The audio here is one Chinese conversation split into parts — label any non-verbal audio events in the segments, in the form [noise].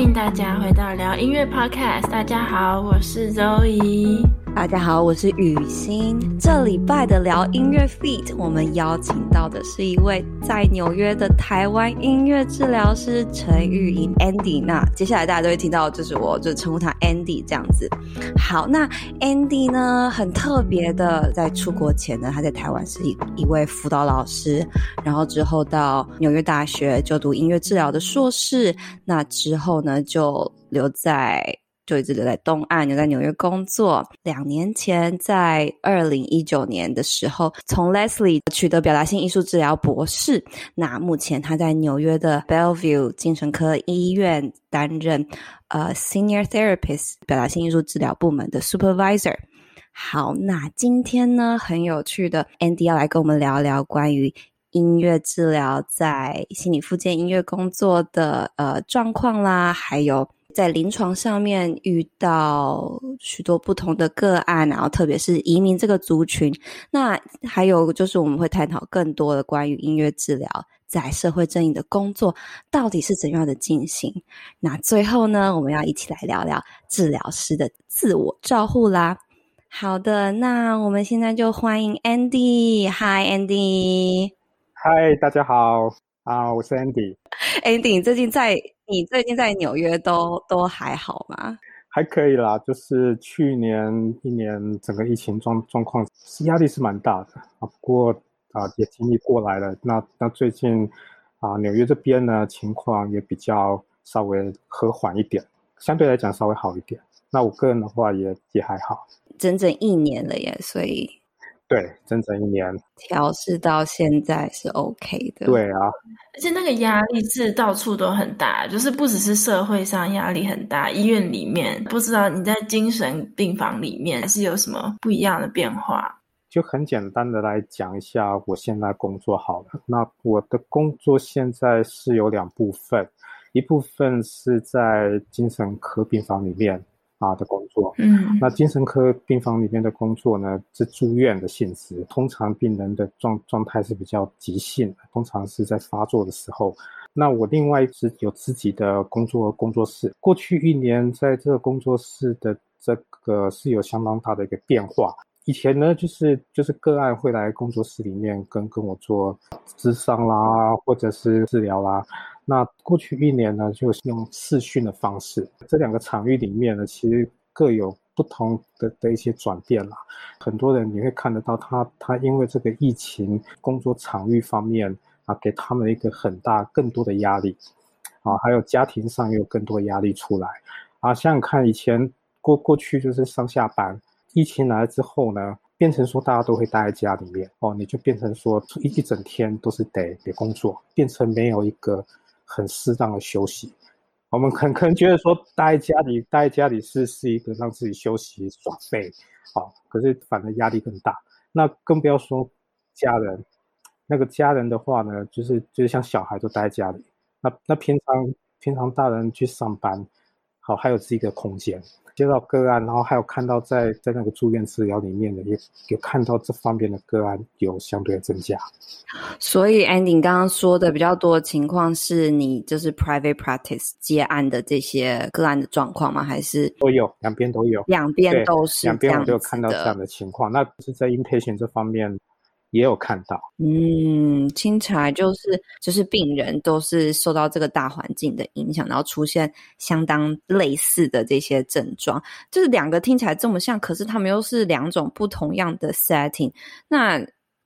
欢迎大家回到聊音乐 Podcast。大家好，我是周怡。大家好，我是雨欣。这礼拜的聊音乐 feat，我们邀请到的是一位在纽约的台湾音乐治疗师陈玉莹 Andy。那接下来大家都会听到，就是我就称呼他 Andy 这样子。好，那 Andy 呢，很特别的，在出国前呢，他在台湾是一一位辅导老师，然后之后到纽约大学就读音乐治疗的硕士。那之后呢，就留在。就一直留在东岸，留在纽约工作。两年前，在二零一九年的时候，从 Leslie 取得表达性艺术治疗博士。那目前他在纽约的 Bellevue 精神科医院担任呃 Senior Therapist 表达性艺术治疗部门的 Supervisor。好，那今天呢，很有趣的 Andy 要来跟我们聊聊关于音乐治疗在心理复健音乐工作的呃状况啦，还有。在临床上面遇到许多不同的个案，然后特别是移民这个族群，那还有就是我们会探讨更多的关于音乐治疗在社会正义的工作到底是怎样的进行。那最后呢，我们要一起来聊聊治疗师的自我照护啦。好的，那我们现在就欢迎 Andy。Hi Andy。Hi，大家好。啊，我是 Andy。[laughs] Andy，你最近在？你最近在纽约都都还好吗？还可以啦，就是去年一年整个疫情状状况压力是蛮大的啊，不过啊也经历过来了。那那最近啊纽约这边呢情况也比较稍微和缓一点，相对来讲稍微好一点。那我个人的话也也还好，整整一年了耶，所以。对，整整一年调试到现在是 OK 的。对啊，而且那个压力是到处都很大，就是不只是社会上压力很大，医院里面不知道你在精神病房里面是有什么不一样的变化。就很简单的来讲一下，我现在工作好了。那我的工作现在是有两部分，一部分是在精神科病房里面。啊的工作，嗯，那精神科病房里面的工作呢，是住院的性质。通常病人的状状态是比较急性，通常是在发作的时候。那我另外是有自己的工作工作室。过去一年在这个工作室的这个是有相当大的一个变化。以前呢，就是就是个案会来工作室里面跟跟我做咨商啦，或者是治疗啦。那过去一年呢，就是用视讯的方式。这两个场域里面呢，其实各有不同的的一些转变啦。很多人你会看得到他，他因为这个疫情，工作场域方面啊，给他们一个很大、更多的压力啊，还有家庭上也有更多压力出来啊。想想看，以前过过去就是上下班，疫情来了之后呢，变成说大家都会待在家里面哦，你就变成说一一整天都是得得工作，变成没有一个。很适当的休息，我们可可能觉得说待在家里，待在家里是是一个让自己休息耍废，好，可是反而压力更大。那更不要说家人，那个家人的话呢，就是就是像小孩都待在家里，那那平常平常大人去上班，好，还有自己的空间。接到个案，然后还有看到在在那个住院治疗里面的，也有看到这方面的个案有相对的增加。所以，Andy 刚刚说的比较多的情况是你就是 private practice 接案的这些个案的状况吗？还是都有，两边都有，两边都是，两边我都有看到这样的情况。那是在 inpatient 这方面。也有看到，嗯，听起来就是就是病人都是受到这个大环境的影响，然后出现相当类似的这些症状，就是两个听起来这么像，可是他们又是两种不同样的 setting。那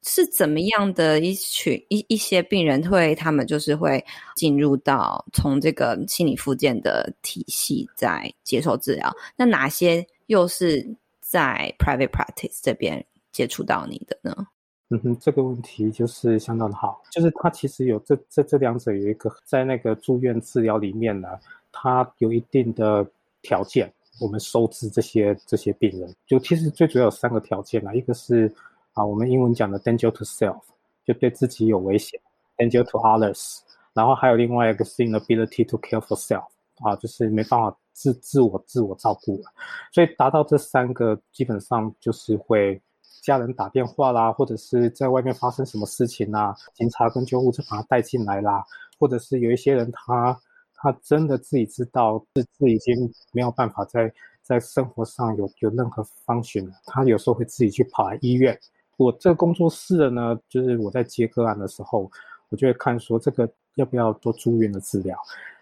是怎么样的一群一一些病人会他们就是会进入到从这个心理复健的体系在接受治疗？那哪些又是在 private practice 这边接触到你的呢？嗯哼，这个问题就是相当的好，就是他其实有这这这两者有一个在那个住院治疗里面呢，他有一定的条件，我们收治这些这些病人，就其实最主要有三个条件啦，一个是啊我们英文讲的 danger to self，就对自己有危险，danger to others，然后还有另外一个是 inability to care for self，啊就是没办法自自我自我照顾了，所以达到这三个基本上就是会。家人打电话啦，或者是在外面发生什么事情啦，警察跟救护车把他带进来啦，或者是有一些人他他真的自己知道自己已经没有办法在在生活上有有任何方询了，他有时候会自己去跑来医院。我这个工作室的呢，就是我在接个案的时候，我就会看说这个要不要做住院的治疗。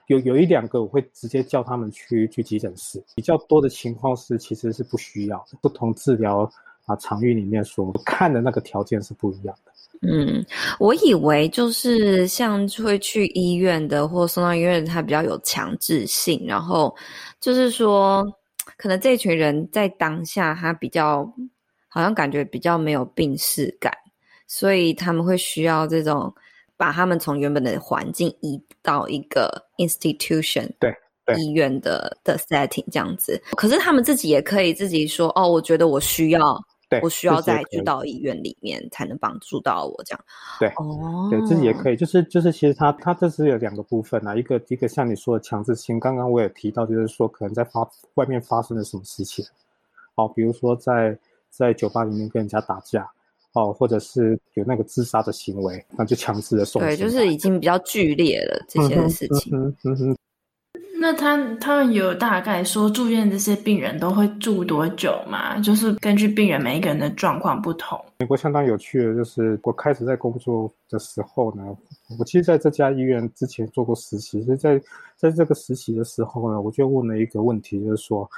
有有一两个我会直接叫他们去去急诊室。比较多的情况是其实是不需要。不同治疗啊场域里面所看的那个条件是不一样的。嗯，我以为就是像会去医院的或送到医院，他比较有强制性，然后就是说可能这群人在当下他比较。好像感觉比较没有病识感，所以他们会需要这种把他们从原本的环境移到一个 institution，对，对，医院的的 setting 这样子。可是他们自己也可以自己说，哦，我觉得我需要，对，我需要再去到医院里面才能帮助到我这样。对，哦，对，自己也可以，就是就是，其实他他这是有两个部分啊，一个一个像你说的强制性，刚刚我也提到，就是说可能在发外面发生了什么事情，哦，比如说在。在酒吧里面跟人家打架，哦，或者是有那个自杀的行为，那就强制的送。对，就是已经比较剧烈了这些事情。嗯嗯嗯。那他他们有大概说住院这些病人都会住多久吗？就是根据病人每一个人的状况不同。美国相当有趣的就是，我开始在工作的时候呢，我其实在这家医院之前做过实习，所以在在这个实习的时候呢，我就问了一个问题，就是说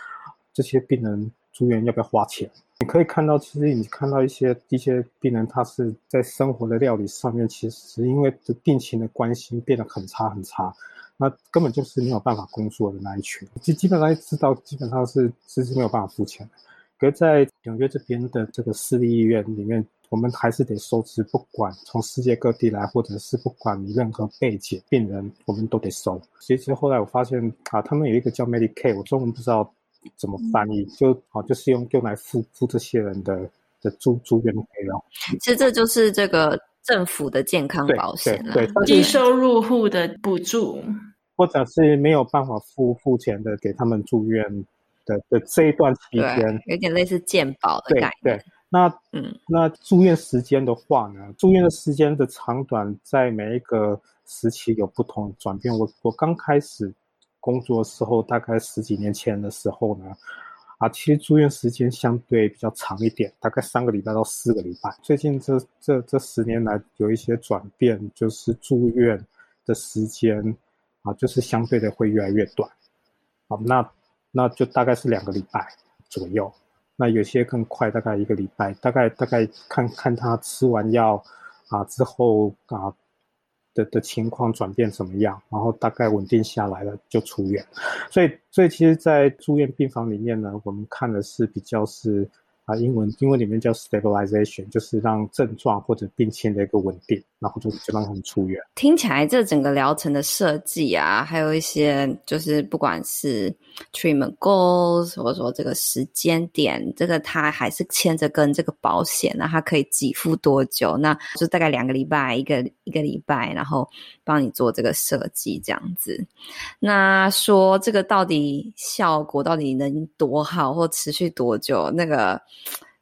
这些病人住院要不要花钱？你可以看到，其实你看到一些一些病人，他是在生活的料理上面，其实因为病情的关系变得很差很差，那根本就是没有办法工作的那一群，基基本上知道基本上是是是没有办法付钱。可是在纽约这边的这个私立医院里面，我们还是得收治，不管从世界各地来，或者是不管你任何背景病人，我们都得收。所以其实后来我发现啊，他们有一个叫 Medicaid，我中文不知道。怎么翻译？就好，就是用用来付付这些人的的住住院费用。其实这就是这个政府的健康保险了，对，低收入户的补助，或者是没有办法付付钱的，给他们住院的的这一段期间，有点类似健保的概念。对，对，那嗯，那住院时间的话呢？住院的时间的长短，在每一个时期有不同的转变。我我刚开始。工作的时候，大概十几年前的时候呢，啊，其实住院时间相对比较长一点，大概三个礼拜到四个礼拜。最近这这这十年来有一些转变，就是住院的时间啊，就是相对的会越来越短。好，那那就大概是两个礼拜左右。那有些更快，大概一个礼拜，大概大概看看他吃完药啊之后啊。的的情况转变怎么样？然后大概稳定下来了就出院，所以所以其实，在住院病房里面呢，我们看的是比较是。啊，英文英文里面叫 stabilization，就是让症状或者病情的一个稳定，然后就就让他们出院。听起来这整个疗程的设计啊，还有一些就是不管是 treatment goals，或者说这个时间点，这个他还是牵着跟这个保险，那它可以给付多久？那就大概两个礼拜，一个一个礼拜，然后帮你做这个设计这样子。那说这个到底效果到底能多好，或持续多久？那个。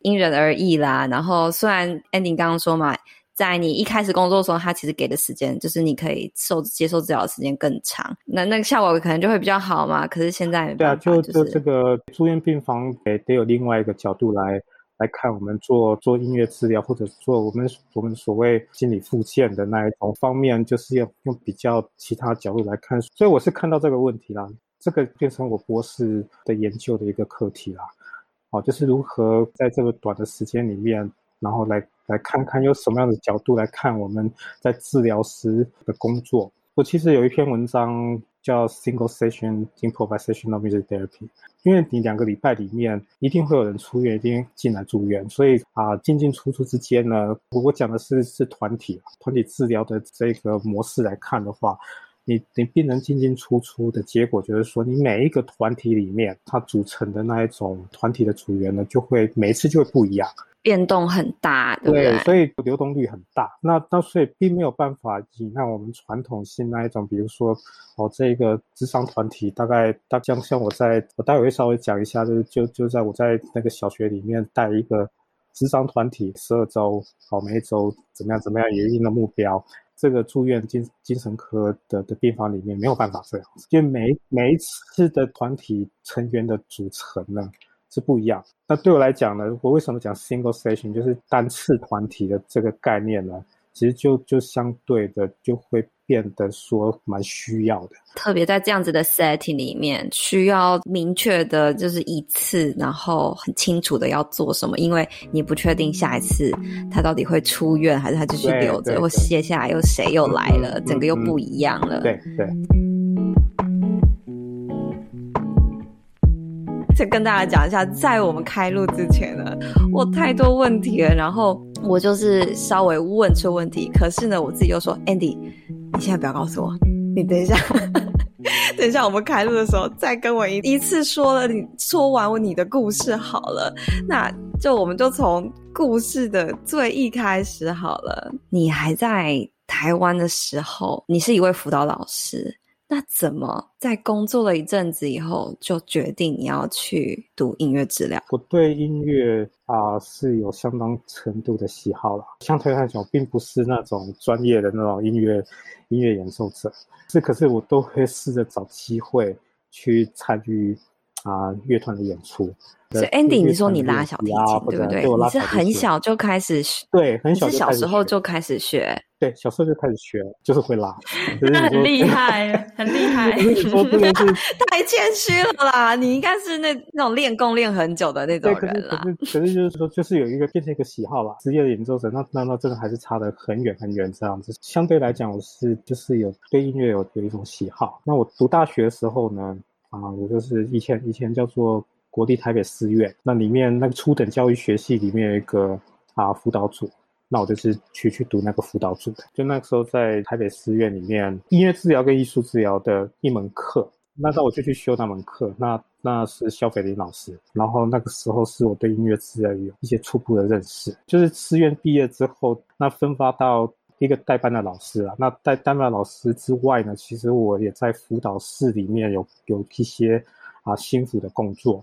因人而异啦。然后虽然 Andy 刚刚说嘛，在你一开始工作的时候，他其实给的时间就是你可以受接受治疗的时间更长，那那个效果可能就会比较好嘛。可是现在没办法，对啊，就就这个住院病房得得有另外一个角度来来看，我们做做音乐治疗或者做我们我们所谓心理复健的那一种方面，就是要用比较其他角度来看。所以我是看到这个问题啦，这个变成我博士的研究的一个课题啦。哦，就是如何在这个短的时间里面，然后来来看看用什么样的角度来看我们在治疗师的工作。我其实有一篇文章叫 Single Session Improvisational Music Therapy，因为你两个礼拜里面一定会有人出院，一定进来住院，所以啊进进出出之间呢，我我讲的是是团体团体治疗的这个模式来看的话。你你病人进进出出的结果，就是说，你每一个团体里面，它组成的那一种团体的组员呢，就会每一次就会不一样，变动很大，对不对？对，所以流动率很大。那那所以并没有办法以那我们传统性那一种，比如说哦，这个智商团体大概大像像我在我待会会稍微讲一下，就是就就在我在那个小学里面带一个智商团体十二周，好，每一周怎么样怎么样有一定的目标。这个住院精精神科的的病房里面没有办法这样因为每每一次的团体成员的组成呢是不一样。那对我来讲呢，我为什么讲 single session 就是单次团体的这个概念呢？其实就就相对的就会变得说蛮需要的，特别在这样子的 setting 里面，需要明确的就是一次，然后很清楚的要做什么，因为你不确定下一次他到底会出院，还是他继续留着，或接下来又谁又来了，嗯、整个又不一样了。对对。先跟大家讲一下，在我们开录之前呢，我太多问题了，然后。我就是稍微问出问题，可是呢，我自己又说，Andy，你现在不要告诉我，你等一下，[laughs] 等一下我们开录的时候再跟我一一次说了，你说完你的故事好了，那就我们就从故事的最一开始好了。你还在台湾的时候，你是一位辅导老师。那怎么在工作了一阵子以后，就决定你要去读音乐治疗？我对音乐啊、是有相当程度的喜好了，相对来讲，并不是那种专业的那种音乐音乐演奏者，是可是我都会试着找机会去参与啊乐团的演出。所以 Andy，你说你拉小提琴，对不对？你是很小就开始学，对，很小，是小时候就开始学。对，小时候就开始学，就是会拉。[laughs] 那很厉害，[laughs] 很厉害。[laughs] 太谦虚了啦！你应该是那那种练功练很久的那种人啦。可是，就是说，就是有一个变成一个喜好啦。职业的演奏者，那那那真的还是差得很远很远这样子。相对来讲，我是就是有对音乐有有一种喜好。那我读大学的时候呢，啊，我就是以前以前叫做国立台北师院，那里面那个初等教育学系里面有一个啊辅导组。那我就是去去读那个辅导组的，就那个时候在台北师院里面，音乐治疗跟艺术治疗的一门课，那时候我就去修那门课，那那是萧斐林老师，然后那个时候是我对音乐治疗有一些初步的认识，就是师院毕业之后，那分发到一个代班的老师啊，那代代班老师之外呢，其实我也在辅导室里面有有一些啊心辅的工作，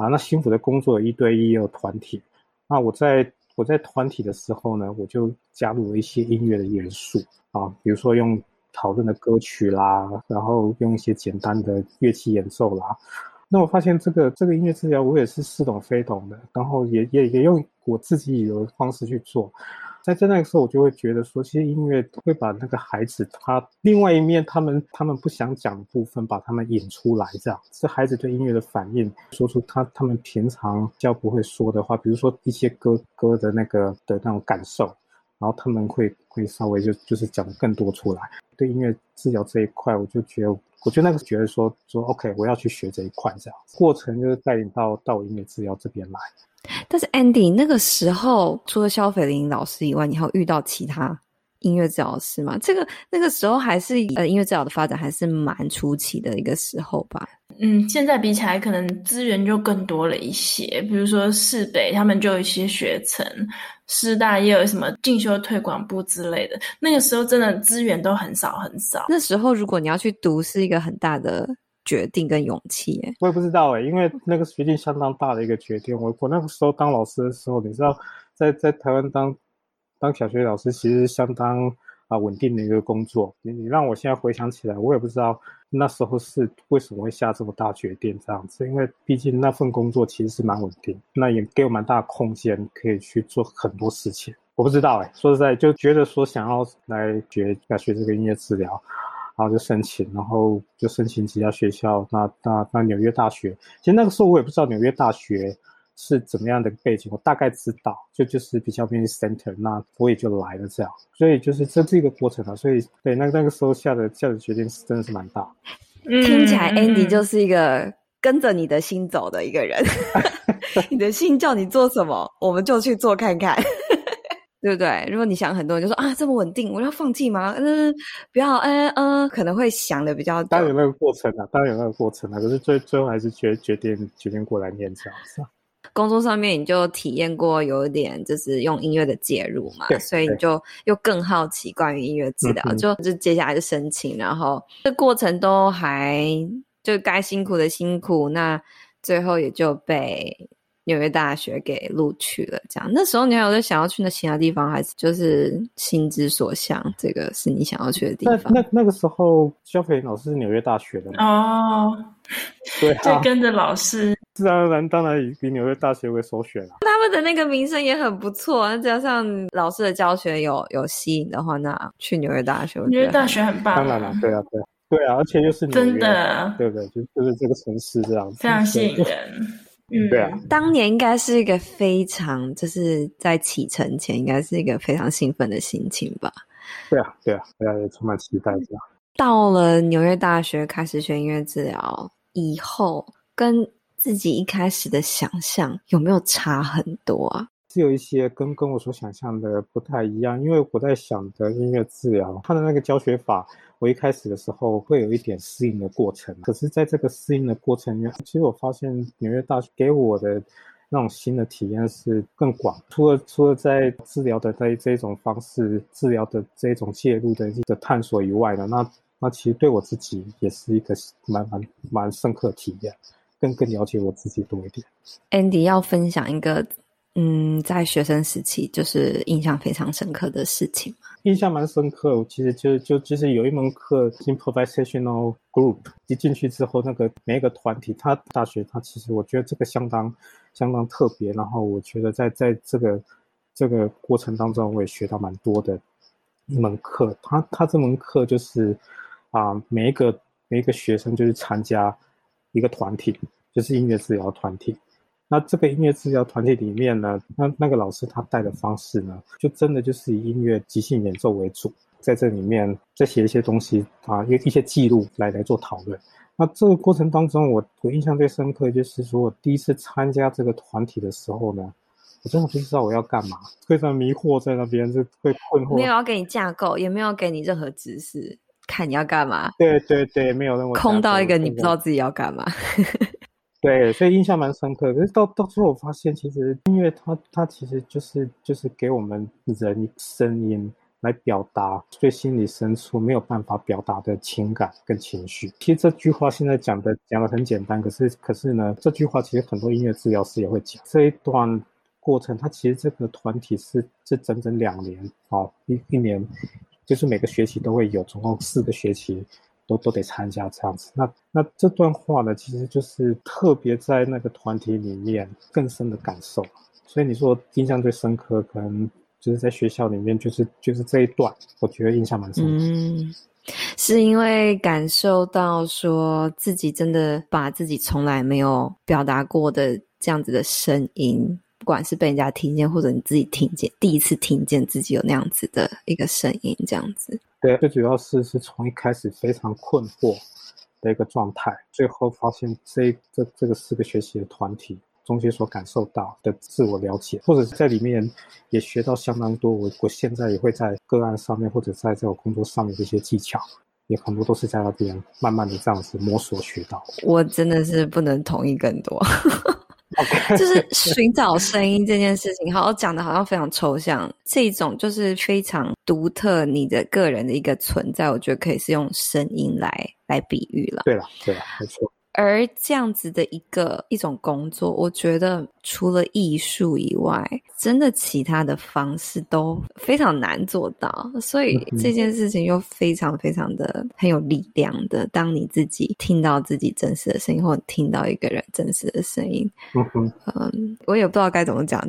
啊，那辛苦的工作有一对一也有团体，那我在。我在团体的时候呢，我就加入了一些音乐的元素啊，比如说用讨论的歌曲啦，然后用一些简单的乐器演奏啦。那我发现这个这个音乐治疗我也是似懂非懂的，然后也也也用我自己的方式去做。在在那个时候，我就会觉得说，其实音乐会把那个孩子他另外一面，他们他们不想讲的部分，把他们引出来，这样是孩子对音乐的反应，说出他他们平常较不会说的话，比如说一些歌歌的那个的那种感受，然后他们会会稍微就就是讲的更多出来。对音乐治疗这一块，我就觉得，我就那个觉得说说 OK，我要去学这一块，这样过程就是带领到到音乐治疗这边来。但是 Andy 那个时候，除了肖斐林老师以外，你还有遇到其他音乐治疗师吗？这个那个时候还是呃音乐治疗的发展还是蛮初期的一个时候吧。嗯，现在比起来，可能资源就更多了一些。比如说市北他们就有一些学程，师大也有什么进修推广部之类的。那个时候真的资源都很少很少。那时候如果你要去读，是一个很大的。决定跟勇气，哎，我也不知道哎，因为那个决定相当大的一个决定。我我那个时候当老师的时候，你知道，在在台湾当当小学老师，其实相当啊稳定的一个工作。你你让我现在回想起来，我也不知道那时候是为什么会下这么大决定这样子。因为毕竟那份工作其实是蛮稳定，那也给我蛮大的空间可以去做很多事情。我不知道哎，说实在，就觉得说想要来学要学这个音乐治疗。然后就申请，然后就申请几家学校。那那那纽约大学，其实那个时候我也不知道纽约大学是怎么样的背景，我大概知道，就就是比较偏 center，那我也就来了这样。所以就是这这个过程啊，所以对那那个时候下的下的决定是真的是蛮大。听起来 Andy 就是一个跟着你的心走的一个人 [laughs] [laughs] 你的心叫你做什么，我们就去做看看。对不对？如果你想很多，人就说啊，这么稳定，我要放弃吗？嗯，不要，嗯嗯，可能会想的比较多。当然有那个过程啊，当然有那个过程啊。可是最最后还是决决定决定过来念这样子。工作上面你就体验过有一点就是用音乐的介入嘛，所以你就又更好奇关于音乐治疗，就就接下来就申请，然后这过程都还就该辛苦的辛苦，那最后也就被纽约大学给录取了，这样。那时候你还有在想要去那其他地方，还是就是心之所向，这个是你想要去的地方？那那那个时候，肖培老师是纽约大学的哦，[laughs] 对、啊，就跟着老师，自然而然当然以以纽约大学为首选了、啊。他们的那个名声也很不错，那加上老师的教学有有吸引的话，那去纽约大学，纽约大学很棒。当然了，对啊，对啊，对啊，而且又是真的，对不对？就就是这个城市这样子，非常吸引人。嗯，对啊，当年应该是一个非常，就是在启程前，应该是一个非常兴奋的心情吧。对啊，对啊，大家也充满期待这样。到了纽约大学开始学音乐治疗以后，跟自己一开始的想象有没有差很多啊？是有一些跟跟我所想象的不太一样，因为我在想的音乐治疗，它的那个教学法。我一开始的时候会有一点适应的过程，可是在这个适应的过程里面，其实我发现纽约大学给我的那种新的体验是更广。除了除了在治疗的这这种方式、治疗的这种介入的的探索以外呢，那那其实对我自己也是一个蛮蛮蛮深刻体验，更更了解我自己多一点。Andy 要分享一个。嗯，在学生时期就是印象非常深刻的事情嘛。印象蛮深刻，其实就就就是有一门课，improvisational group，一进去之后，那个每一个团体，他大学他其实我觉得这个相当相当特别。然后我觉得在在这个这个过程当中，我也学到蛮多的一门课。他他这门课就是啊，每一个每一个学生就是参加一个团体，就是音乐治疗团体。那这个音乐治疗团体里面呢，那那个老师他带的方式呢，就真的就是以音乐即兴演奏为主，在这里面再写一些东西啊，一一些记录来来做讨论。那这个过程当中我，我我印象最深刻就是说我第一次参加这个团体的时候呢，我真的不知道我要干嘛，非常迷惑在那边，就会困惑。没有要给你架构，也没有给你任何指示，看你要干嘛。对对对，没有任何空到一个你不知道自己要干嘛。对，所以印象蛮深刻。可是到到最后，我发现其实音乐它它其实就是就是给我们人声音来表达最心里深处没有办法表达的情感跟情绪。其实这句话现在讲的讲的很简单，可是可是呢，这句话其实很多音乐治疗师也会讲。这一段过程，它其实这个团体是这整整两年啊，一一年就是每个学期都会有，总共四个学期。都都得参加这样子，那那这段话呢，其实就是特别在那个团体里面更深的感受。所以你说印象最深刻，可能就是在学校里面，就是就是这一段，我觉得印象蛮深。嗯，是因为感受到说自己真的把自己从来没有表达过的这样子的声音。不管是被人家听见，或者你自己听见，第一次听见自己有那样子的一个声音，这样子。对，最主要是是从一开始非常困惑的一个状态，最后发现这这这个四个学习的团体中间所感受到的自我了解，或者在里面也学到相当多。我我现在也会在个案上面，或者在这个工作上面的一些技巧，也很多都是在那边慢慢的这样子摸索学到。我真的是不能同意更多。就是寻找声音这件事情，好像讲的好像非常抽象。这种就是非常独特，你的个人的一个存在，我觉得可以是用声音来来比喻了。对了，对了，没错。而这样子的一个一种工作，我觉得除了艺术以外，真的其他的方式都非常难做到。所以这件事情又非常非常的很有力量的。当你自己听到自己真实的声音，或者听到一个人真实的声音，嗯嗯，我也不知道该怎么讲。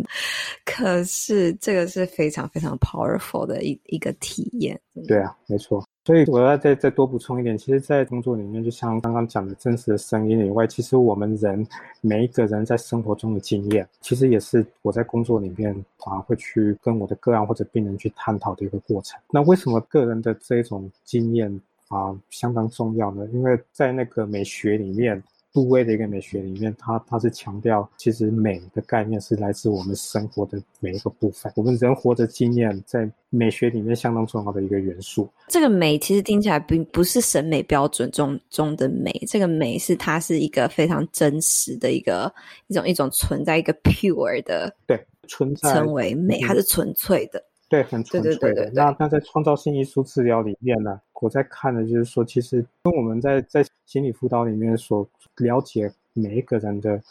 可是这个是非常非常 powerful 的一一个体验。对啊，没错。所以我要再再多补充一点，其实，在工作里面，就像刚刚讲的真实的声音以外，其实我们人每一个人在生活中的经验，其实也是我在工作里面啊会去跟我的个案或者病人去探讨的一个过程。那为什么个人的这种经验啊相当重要呢？因为在那个美学里面。杜威的一个美学里面，它它是强调，其实美的概念是来自我们生活的每一个部分。我们人活的经验，在美学里面相当重要的一个元素。这个美其实听起来并不是审美标准中中的美，这个美是它是一个非常真实的一个一种一种存在一个 pure 的对存在称为美，它是纯粹的。对，很纯粹的。对对对对对，那那在创造性艺术治疗里面呢，我在看的就是说，其实跟我们在在心理辅导里面所了解每一个人的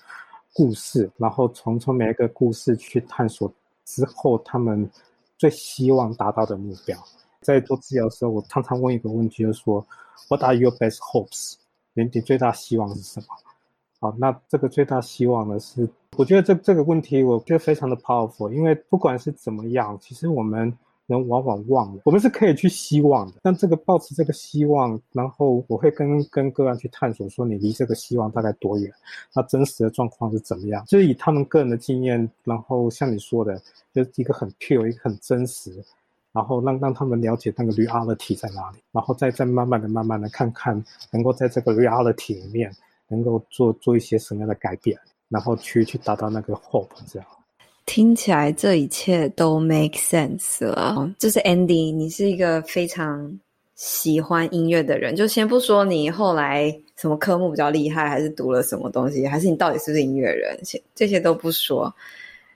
故事，然后从从每一个故事去探索之后，他们最希望达到的目标。在做治疗的时候，我常常问一个问题，就是说，What are your best hopes？你你最大希望是什么？好，那这个最大希望呢是，我觉得这这个问题，我觉得非常的 powerful，因为不管是怎么样，其实我们。人往往忘了，我们是可以去希望的。但这个抱持这个希望，然后我会跟跟个案去探索，说你离这个希望大概多远？那真实的状况是怎么样？就是以他们个人的经验，然后像你说的，就是一个很 pure，一个很真实，然后让让他们了解那个 reality 在哪里，然后再再慢慢的、慢慢的看看，能够在这个 reality 里面，能够做做一些什么样的改变，然后去去达到那个 hope 这样。听起来这一切都 make sense 了。就是 Andy，你是一个非常喜欢音乐的人。就先不说你后来什么科目比较厉害，还是读了什么东西，还是你到底是不是音乐人，这些都不说。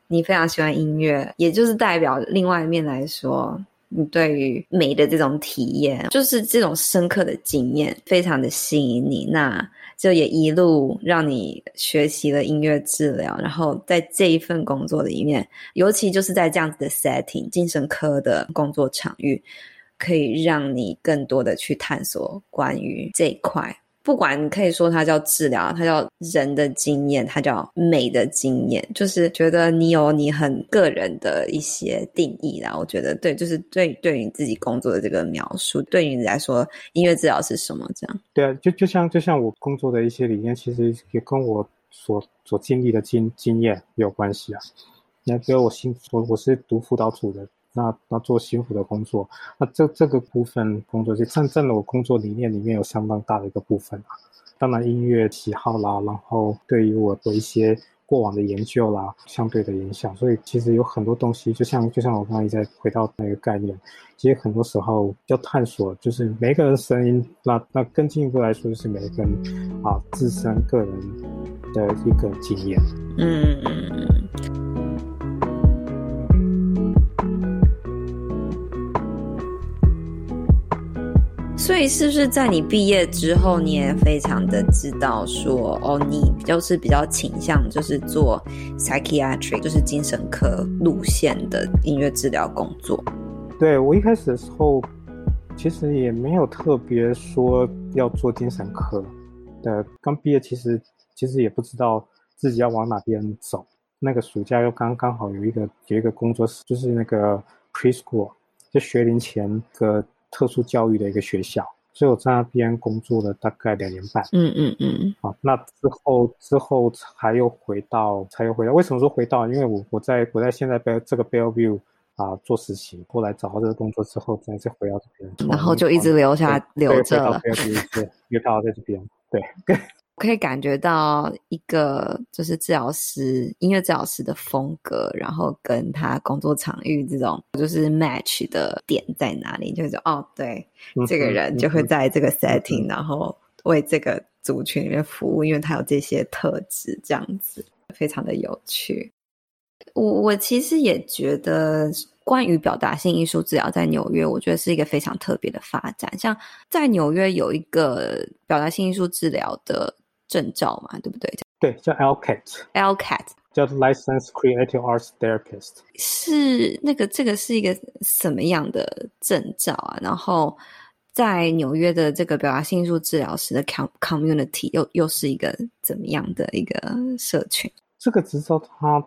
你非常喜欢音乐，也就是代表另外一面来说，你对于美的这种体验，就是这种深刻的经验，非常的吸引你。那。就也一路让你学习了音乐治疗，然后在这一份工作里面，尤其就是在这样子的 setting，精神科的工作场域，可以让你更多的去探索关于这一块。不管你可以说它叫治疗，它叫人的经验，它叫美的经验，就是觉得你有你很个人的一些定义啦。我觉得对，就是对对于你自己工作的这个描述，对于你来说，音乐治疗是什么？这样。对啊，就就像就像我工作的一些理念，其实也跟我所所经历的经经验有关系啊。那比如我新我我是读辅导组的。那那做辛苦的工作，那这这个部分工作就占占了我工作理念里面有相当大的一个部分啊。当然音乐喜好啦，然后对于我的一些过往的研究啦，相对的影响。所以其实有很多东西，就像就像我刚才在回到那个概念，其实很多时候要探索，就是每一个人声音，那那更进一步来说，就是每个人啊自身个人的一个经验。嗯。所以是不是在你毕业之后，你也非常的知道说，哦，你就是比较倾向就是做 psychiatric，就是精神科路线的音乐治疗工作？对，我一开始的时候，其实也没有特别说要做精神科的。刚毕业，其实其实也不知道自己要往哪边走。那个暑假又刚刚好有一个有一个工作室，就是那个 preschool，就学龄前的。特殊教育的一个学校，所以我在那边工作了大概两年半。嗯嗯嗯。好，那之后之后才又回到，才又回到。为什么说回到？因为我我在我在现在这个 Bellevue 啊做实习，后来找到这个工作之后，再再回到这边。然后就一直留下留着了。对，又到在这边。对。我可以感觉到一个就是治疗师，音乐治疗师的风格，然后跟他工作场域这种就是 match 的点在哪里？就是哦，对，嗯、这个人就会在这个 setting，、嗯、然后为这个族群里面服务，因为他有这些特质，这样子非常的有趣。我我其实也觉得，关于表达性艺术治疗在纽约，我觉得是一个非常特别的发展。像在纽约有一个表达性艺术治疗的。证照嘛，对不对？对，叫 LCAT，LCAT 叫 Licensed Creative Arts Therapist。是那个，这个是一个什么样的证照啊？然后在纽约的这个表达性艺术治疗师的 community 又又是一个怎么样的一个社群？这个执照它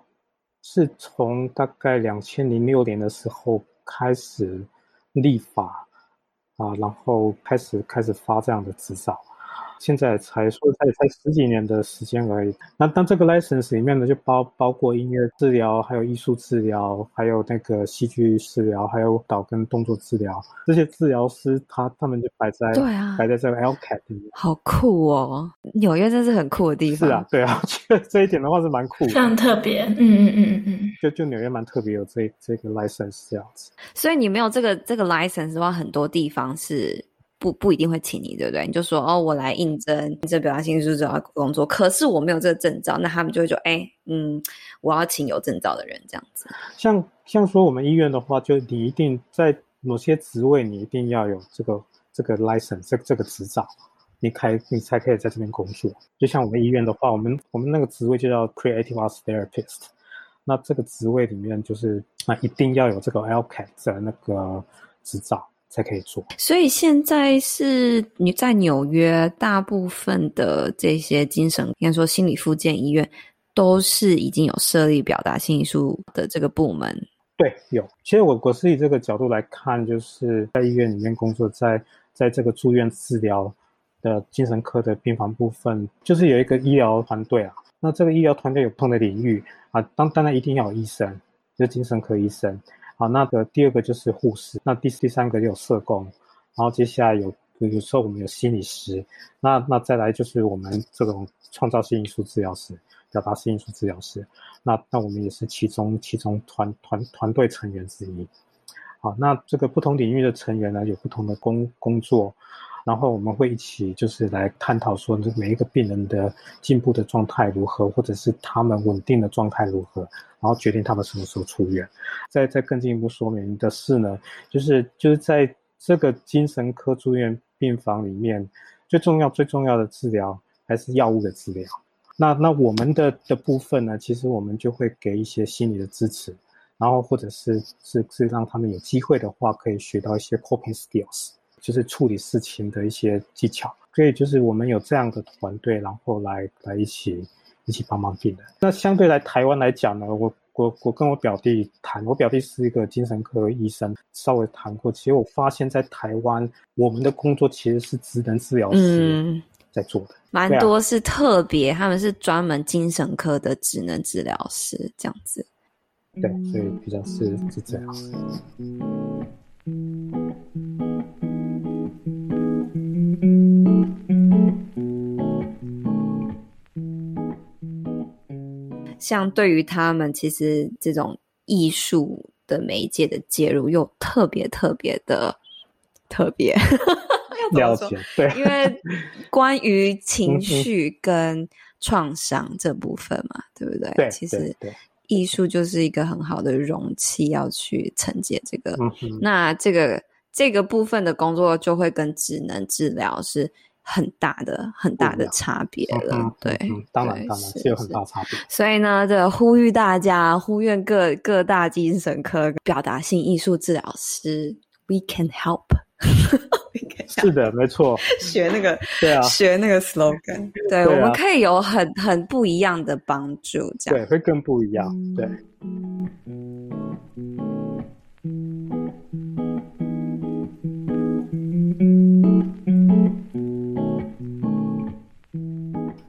是从大概两千零六年的时候开始立法啊，然后开始开始发这样的执照。现在才说才才十几年的时间而已。那当这个 license 里面呢，就包包括音乐治疗，还有艺术治疗，还有那个戏剧治疗，还有导跟动作治疗。这些治疗师他他们就摆在对啊，摆在这个 LCAT 里面。好酷哦！纽约真是很酷的地方。是啊，对啊，我觉得这一点的话是蛮酷的，非常特别。嗯嗯嗯嗯嗯，就就纽约蛮特别有这这个 license 这样子。所以你没有这个这个 license 的话，很多地方是。不不一定会请你，对不对？你就说哦，我来应征应征表达性艺术治疗工作，可是我没有这个证照，那他们就会说，哎，嗯，我要请有证照的人，这样子。像像说我们医院的话，就你一定在某些职位，你一定要有这个这个 license，这这个执照你开你才可以在这边工作。就像我们医院的话，我们我们那个职位就叫 Creative Arts Therapist，那这个职位里面就是啊，一定要有这个 LCAT 的那个执照才可以做。所以现在是你在纽约，大部分的这些精神应该说心理复健医院都是已经有设立表达性艺术的这个部门。对，有。其实我我是以这个角度来看，就是在医院里面工作，在在这个住院治疗的精神科的病房部分，就是有一个医疗团队啊。那这个医疗团队有不同的领域啊，当当然一定要有医生，就是精神科医生。好，那个第二个就是护士，那第第三个有社工，然后接下来有有时候我们有心理师，那那再来就是我们这种创造性艺术治疗师。表达性艺术治疗师，那那我们也是其中其中团团团队成员之一。好，那这个不同领域的成员呢，有不同的工工作，然后我们会一起就是来探讨说，每一个病人的进步的状态如何，或者是他们稳定的状态如何，然后决定他们什么时候出院。再再更进一步说明的是呢，就是就是在这个精神科住院病房里面，最重要最重要的治疗还是药物的治疗。那那我们的的部分呢，其实我们就会给一些心理的支持，然后或者是是是让他们有机会的话，可以学到一些 coping skills，就是处理事情的一些技巧。所以就是我们有这样的团队，然后来来一起一起帮忙病人。那相对来台湾来讲呢，我我我跟我表弟谈，我表弟是一个精神科医生，稍微谈过。其实我发现，在台湾我们的工作其实是职能治疗师。嗯在做的蛮多是特别，他们是专门精神科的职能治疗师这样子。对，所以比较是是这样。像对于他们，其实这种艺术的媒介的介入，又特别特别的特别。[laughs] 了解，对，因为关于情绪跟创伤这部分嘛，嗯、对不对？对，其实艺术就是一个很好的容器，要去承接这个。嗯、那这个这个部分的工作就会跟职能治疗是很大的、很大的差别了。嗯、对、嗯，当然，当然是，有很大差别。所以呢，这个呼吁大家，呼吁各各大精神科表达性艺术治疗师，We can help。[laughs] 是的，没错。学那个，对啊，学那个 slogan，对，我们可以有很很不一样的帮助，这样对，会更不一样。对。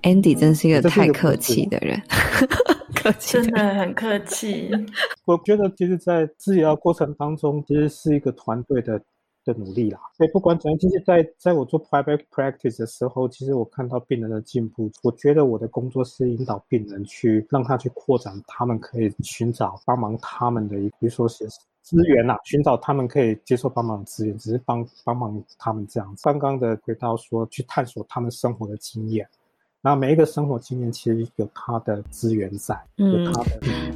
Andy 真是一个太客气的人，[laughs] 客气，真的很客气。[laughs] 我觉得，其实，在治疗过程当中，其实是一个团队的。的努力啦，所以不管怎样，其实在在我做 private practice 的时候，其实我看到病人的进步。我觉得我的工作是引导病人去让他去扩展，他们可以寻找帮忙他们的，比如说是资源呐，寻找他们可以接受帮忙的资源，只是帮帮忙他们这样子。刚刚的回到说，去探索他们生活的经验，那每一个生活经验其实有他的资源在，有他的。嗯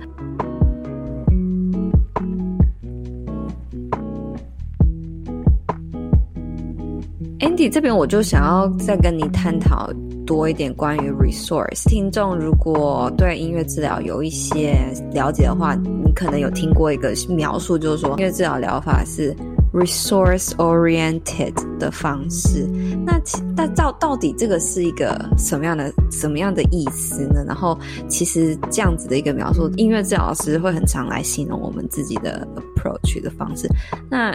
Andy 这边我就想要再跟你探讨多一点关于 resource。听众如果对音乐治疗有一些了解的话，你可能有听过一个描述，就是说音乐治疗疗法是 resource oriented 的方式。那那到到底这个是一个什么样的什么样的意思呢？然后其实这样子的一个描述，音乐治疗师会很常来形容我们自己的 approach 的方式。那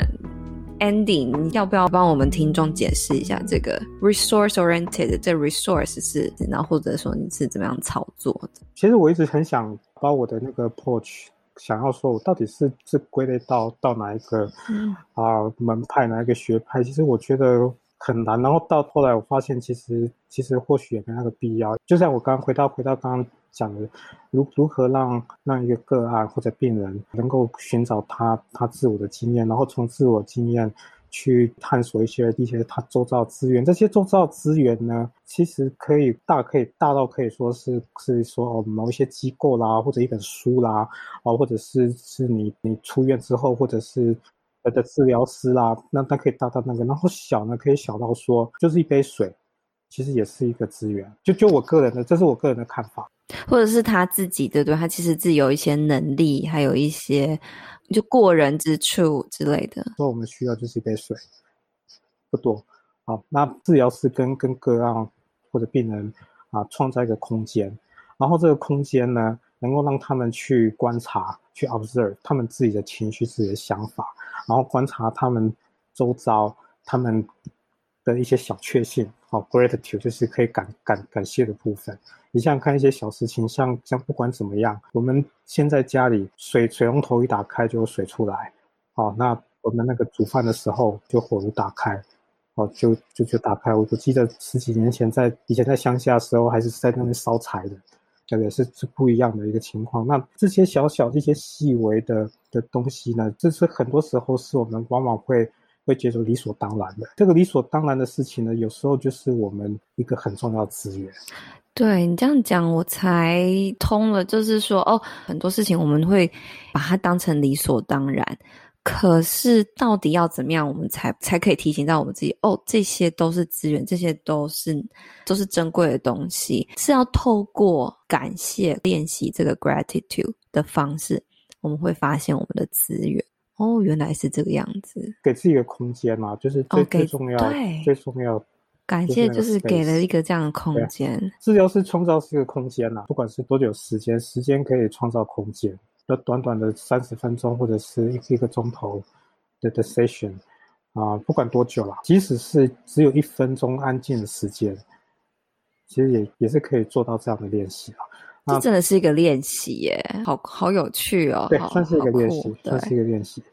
Andy，你要不要帮我们听众解释一下这个 resource oriented？这 resource 是，然后或者说你是怎么样操作的？其实我一直很想把我的那个 approach，想要说我到底是是归类到到哪一个啊、嗯呃、门派，哪一个学派？其实我觉得很难。然后到后来我发现，其实其实或许也没那个必要。就像我刚回到回到刚刚。讲的如如何让让一个个案或者病人能够寻找他他自我的经验，然后从自我经验去探索一些一些他周遭资源。这些周遭资源呢，其实可以大可以大到可以说是是说哦某一些机构啦，或者一本书啦，哦或者是是你你出院之后，或者是呃的治疗师啦，那他可以大到那个。然后小呢可以小到说就是一杯水。其实也是一个资源。就就我个人的，这是我个人的看法，或者是他自己对不对？他其实自己有一些能力，还有一些就过人之处之类的。说我们需要就是一杯水，不多。好，那治疗师跟跟个案或者病人啊，创造一个空间，然后这个空间呢，能够让他们去观察、去 observe 他们自己的情绪、自己的想法，然后观察他们周遭他们的一些小确幸。好，gratitude 就是可以感感感谢的部分。你想想看一些小事情，像像不管怎么样，我们现在家里水水龙头一打开就有水出来，好，那我们那个煮饭的时候就火炉打开。哦，就就就打开。我我记得十几年前在以前在乡下的时候，还是在那边烧柴的，这个是是不一样的一个情况。那这些小小这些细微的的东西呢，这是很多时候是我们往往会会觉得理所当然的。这个理所当然的事情呢，有时候就是我们一个很重要的资源。对，你这样讲，我才通了。就是说，哦，很多事情我们会把它当成理所当然。可是，到底要怎么样，我们才才可以提醒到我们自己？哦，这些都是资源，这些都是都是珍贵的东西，是要透过感谢练习这个 gratitude 的方式，我们会发现我们的资源。哦，原来是这个样子。给自己的空间嘛，就是最、哦、最重要，对，最重要。感谢就是给了一个这样的空间。治疗是创造是一个空间呐，不管是多久时间，时间可以创造空间。要短短的三十分钟，或者是一一个钟头的的 session 啊、呃，不管多久啦，即使是只有一分钟安静的时间，其实也也是可以做到这样的练习啊。这真的是一个练习耶，好好有趣哦。对，算是一个练习，算是一个练习。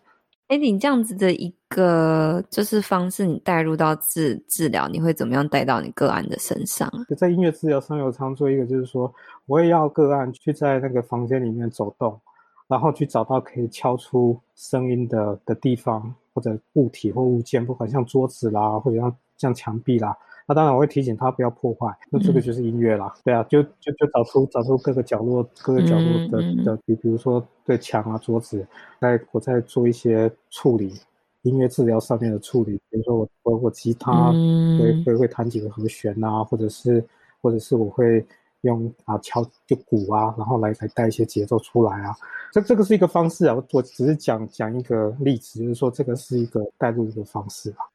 哎，你这样子的一个就是方式，你带入到治治疗，你会怎么样带到你个案的身上？在音乐治疗上，有常做一个，就是说，我也要个案去在那个房间里面走动。然后去找到可以敲出声音的的地方，或者物体或物件，不管像桌子啦，或者像像墙壁啦。那当然我会提醒他不要破坏。那这个就是音乐啦，嗯、对啊，就就就找出找出各个角落各个角落的、嗯、的，比比如说对墙啊桌子，在我在做一些处理，音乐治疗上面的处理，比如说我我我吉他会会会弹几个和弦啊，或者是或者是我会。用啊敲就鼓啊，然后来来带一些节奏出来啊，这这个是一个方式啊。我我只是讲讲一个例子，就是说这个是一个带入的方式啊。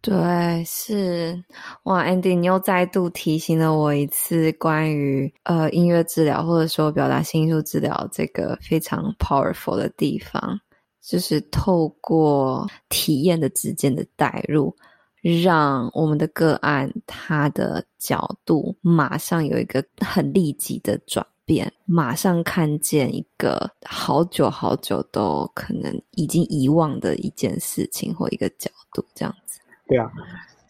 对，是哇，Andy，你又再度提醒了我一次关于呃音乐治疗或者说表达性艺术治疗这个非常 powerful 的地方，就是透过体验的之间的带入。让我们的个案他的角度马上有一个很立即的转变，马上看见一个好久好久都可能已经遗忘的一件事情或一个角度，这样子。对啊，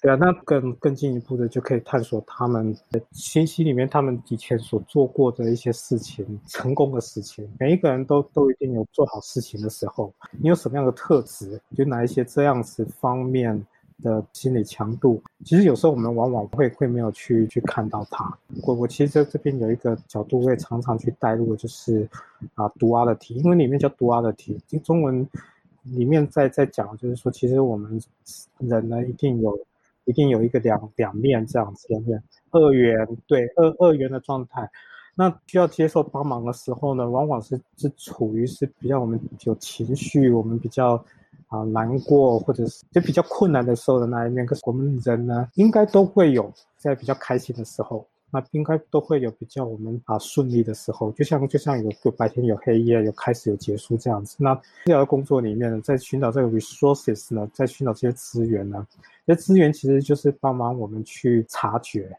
对啊，那更更进一步的就可以探索他们的信息里面，他们以前所做过的一些事情，成功的事情。每一个人都都一定有做好事情的时候，你有什么样的特质，就哪一些这样子方面。的心理强度，其实有时候我们往往会会没有去去看到它。我我其实在这边有一个角度，会常常去带入就是啊，duality，因为里面叫 duality，中文里面在在讲，就是说其实我们人呢一定有一定有一个两两面这样子，两面二元，对，二二元的状态。那需要接受帮忙的时候呢，往往是是处于是比较我们有情绪，我们比较。啊，难过或者是就比较困难的时候的那一面，可是我们人呢，应该都会有在比较开心的时候，那应该都会有比较我们啊顺利的时候，就像就像有有白天有黑夜，有开始有结束这样子。那治疗工作里面呢，在寻找这个 resources 呢，在寻找这些资源呢，这些资源其实就是帮忙我们去察觉，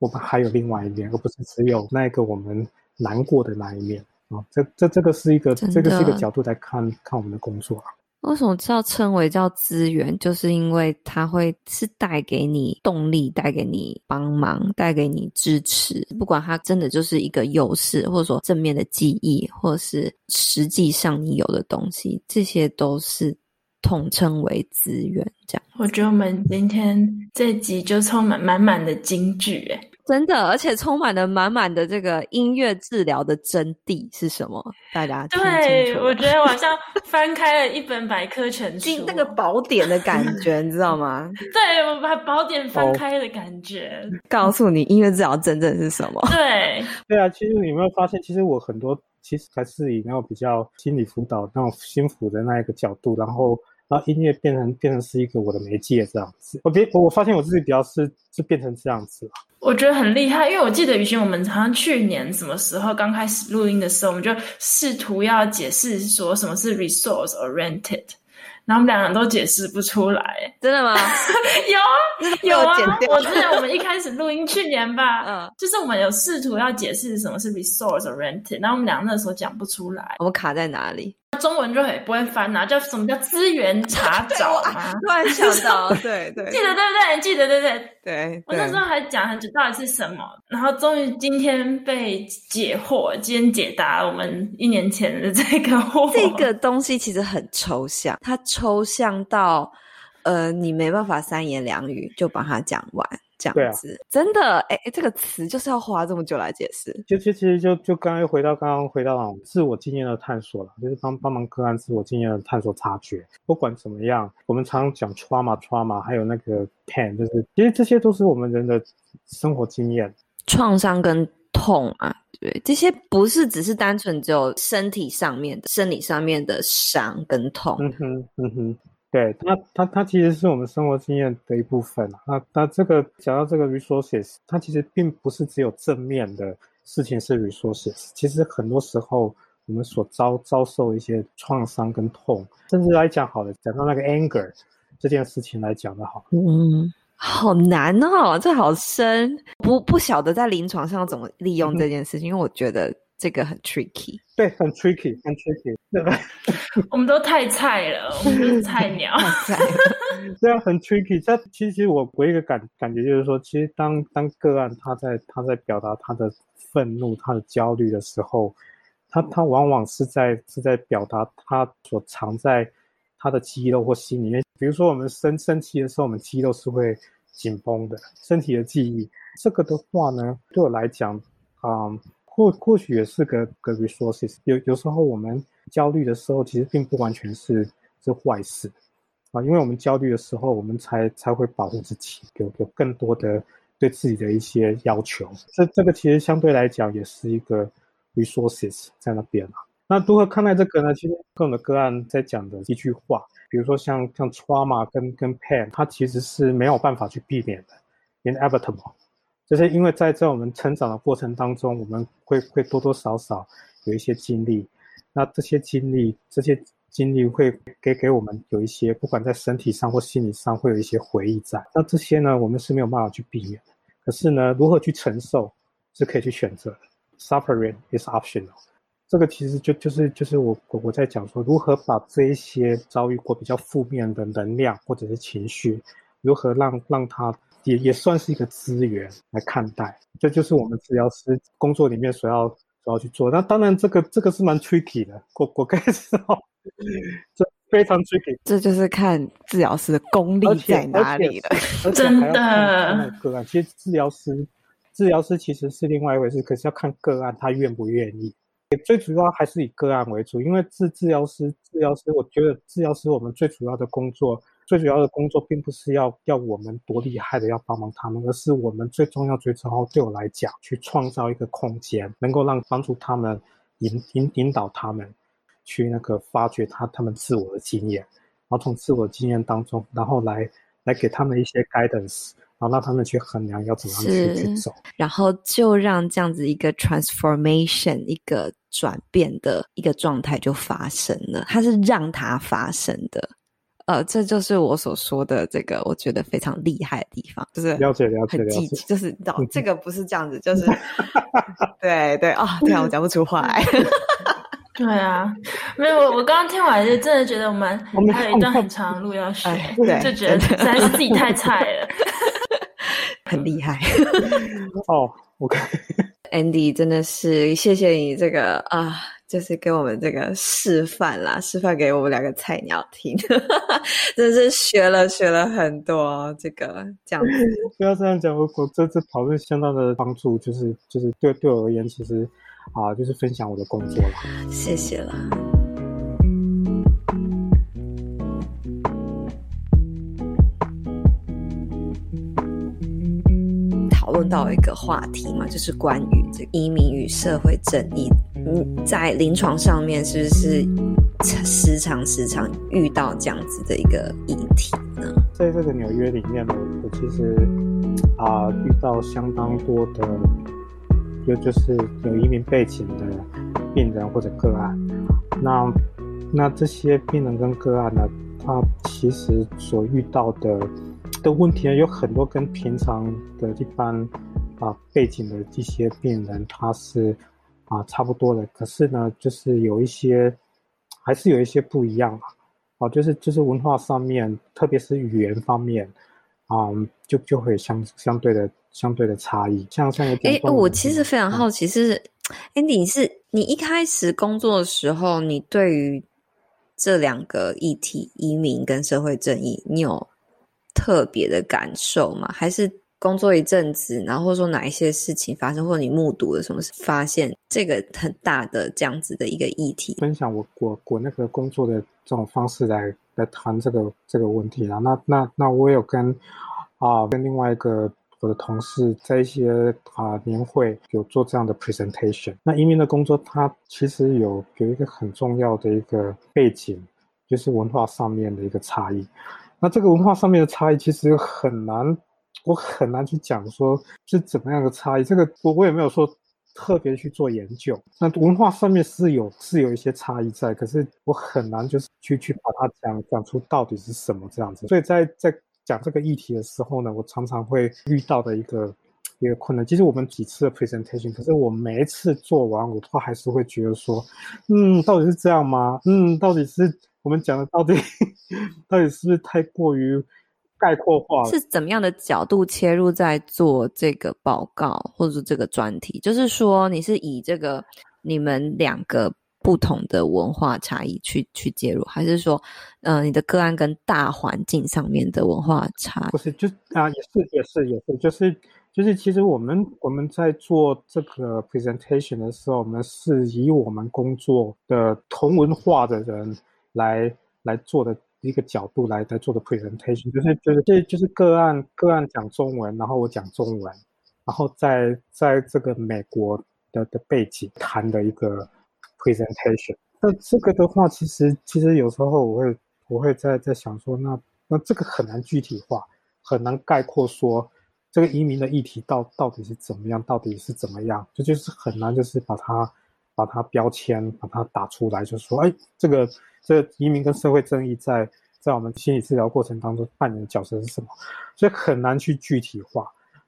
我们还有另外一面，而不是只有那个我们难过的那一面啊。这这这个是一个这个是一个角度来看看我们的工作啊。为什么叫称为叫资源？就是因为它会是带给你动力，带给你帮忙，带给你支持。不管它真的就是一个优势，或者说正面的记忆，或者是实际上你有的东西，这些都是统称为资源。这样，我觉得我们今天这集就充满满满的金句，诶真的，而且充满了满满的这个音乐治疗的真谛是什么？大家对，我觉得我好像 [laughs] 翻开了一本百科全书，那个宝典的感 [laughs] 觉，你知道吗？[laughs] 对，我把宝典翻开的感觉，告诉你音乐治疗真正是什么？对，对啊，其实你有没有发现，其实我很多其实还是以那种比较心理辅导那种心辅的那一个角度，然后。然后音乐变成变成是一个我的媒介这样子，我别我发现我自己比较是是变成这样子了。我觉得很厉害，因为我记得雨欣，我们好像去年什么时候刚开始录音的时候，我们就试图要解释说什么是 resource oriented。然后我们两个人都解释不出来，真的吗？[laughs] 有啊，[laughs] 有啊。我记得我们一开始录音去年吧，嗯，就是我们有试图要解释什么是 resource oriented，然后我们两个那时候讲不出来，我们卡在哪里？中文就很不会翻呐，叫什么叫资源查找啊？[laughs] 突然想到，[laughs] 对对，记得对不对？记得对不对？对，我那时候还讲很久，到底是什么？然后终于今天被解惑，今天解答了我们一年前的这个惑。这个东西其实很抽象，它抽象到呃，你没办法三言两语就把它讲完。这样子，啊、真的，哎，这个词就是要花这么久来解释。就就其实就就刚刚又回到刚刚回到那种自我经验的探索了，就是帮帮忙个案自我经验的探索察觉。不管怎么样，我们常常讲 trauma trauma，还有那个 pain，就是其实这些都是我们人的生活经验，创伤跟痛啊，对，这些不是只是单纯只有身体上面的、生理上面的伤跟痛。嗯哼，嗯哼。对，它它它其实是我们生活经验的一部分。那那这个讲到这个 resources，它其实并不是只有正面的事情是 resources。其实很多时候我们所遭遭受一些创伤跟痛，甚至来讲好了，讲到那个 anger 这件事情来讲的好，嗯，好难哦，这好深，不不晓得在临床上要怎么利用这件事情，嗯、因为我觉得。这个很 tricky，对，很 tricky，很 tricky，对吧？[laughs] 我们都太菜了，[laughs] 我们都是菜鸟。对啊，很 tricky。这其实我我一个感感觉就是说，其实当当个案他在他在表达他的愤怒、他的焦虑的时候，他他往往是在是在表达他所藏在他的肌肉或心里面。比如说，我们生生气的时候，我们肌肉是会紧绷的，身体的记忆。这个的话呢，对我来讲，嗯。或或许也是个个 resources，有有时候我们焦虑的时候，其实并不完全是是坏事啊，因为我们焦虑的时候，我们才才会保护自己，有有更多的对自己的一些要求。这这个其实相对来讲也是一个 resources 在那边啊。那如何看待这个呢？其实跟我们的个案在讲的一句话，比如说像像 trauma 跟跟 pain，它其实是没有办法去避免的，inevitable。就是因为在在我们成长的过程当中，我们会会多多少少有一些经历，那这些经历这些经历会给给我们有一些，不管在身体上或心理上会有一些回忆在。那这些呢，我们是没有办法去避免的。可是呢，如何去承受是可以去选择的。Suffering is optional。这个其实就就是就是我我我在讲说，如何把这一些遭遇过比较负面的能量或者是情绪，如何让让它。也也算是一个资源来看待，这就是我们治疗师工作里面所要所要去做。那当然，这个这个是蛮 tricky 的，我我该知道，这非常 tricky。这就是看治疗师的功力在哪里了，真的。个案其实治疗师，治疗师其实是另外一回事，可是要看个案他愿不愿意。最主要还是以个案为主，因为治治疗师，治疗师，我觉得治疗师我们最主要的工作。最主要的工作并不是要要我们多厉害的要帮忙他们，而是我们最重要、最重要对我来讲，去创造一个空间，能够让帮助他们引引引导他们去那个发掘他他们自我的经验，然后从自我经验当中，然后来来给他们一些 guidance，然后让他们去衡量要怎么样去去走，然后就让这样子一个 transformation 一个转变的一个状态就发生了，它是让它发生的。呃，这就是我所说的这个，我觉得非常厉害的地方，就是了解了解了解，就是你知道这个不是这样子，就是 [laughs] 对对啊，对啊，我讲不出话来。[laughs] 对啊，没有我我刚刚听完就真的觉得我们还有一段很长的路要学，对，就觉得实在是自己太菜了，[laughs] 很厉害。哦，OK，Andy 真的是谢谢你这个啊。就是给我们这个示范啦，示范给我们两个菜鸟听，[laughs] 真是学了学了很多。这个这样子，[laughs] 不要这样讲，我我这次讨论相当的帮助，就是就是对对我而言，其实啊，就是分享我的工作了。谢谢了。讨论到一个话题嘛，就是关于这移民与社会正义。嗯，在临床上面是不是时常时常遇到这样子的一个议题呢？在这个纽约里面呢，我其实啊、遇到相当多的，就就是有移民背景的病人或者个案。那那这些病人跟个案呢，他其实所遇到的的问题呢，有很多跟平常的一般啊、呃、背景的一些病人，他是。啊，差不多的。可是呢，就是有一些，还是有一些不一样啊。啊，就是就是文化上面，特别是语言方面，啊，就就会相相对的相对的差异。像像有点。哎，我其实非常好奇，是 Andy，你是你一开始工作的时候，你对于这两个议题，移民跟社会正义，你有特别的感受吗？还是？工作一阵子，然后或者说哪一些事情发生，或者你目睹了什么，发现这个很大的这样子的一个议题。分享我我我那个工作的这种方式来来谈这个这个问题啊。那那那我有跟啊跟另外一个我的同事在一些啊年会有做这样的 presentation。那移民的工作，它其实有有一个很重要的一个背景，就是文化上面的一个差异。那这个文化上面的差异其实很难。我很难去讲说是怎么样的差异，这个我我也没有说特别去做研究。那文化上面是有是有一些差异在，可是我很难就是去去把它讲讲出到底是什么这样子。所以在在讲这个议题的时候呢，我常常会遇到的一个一个困难。其实我们几次的 presentation，可是我每一次做完，我都还是会觉得说，嗯，到底是这样吗？嗯，到底是我们讲的到底 [laughs] 到底是不是太过于？概括化是怎么样的角度切入在做这个报告或者是这个专题？就是说，你是以这个你们两个不同的文化差异去去介入，还是说，嗯、呃，你的个案跟大环境上面的文化差？不是，就啊，也是，也是，也是，就是就是，其实我们我们在做这个 presentation 的时候，我们是以我们工作的同文化的人来来做的。一个角度来来做的 presentation，就是就是这就是个案个案讲中文，然后我讲中文，然后在在这个美国的的背景谈的一个 presentation。那这个的话，其实其实有时候我会我会在在想说，那那这个很难具体化，很难概括说这个移民的议题到到底是怎么样，到底是怎么样，就就是很难就是把它把它标签把它打出来，就是说，哎，这个。这个移民跟社会正义在在我们心理治疗过程当中扮演的角色是什么？所以很难去具体化。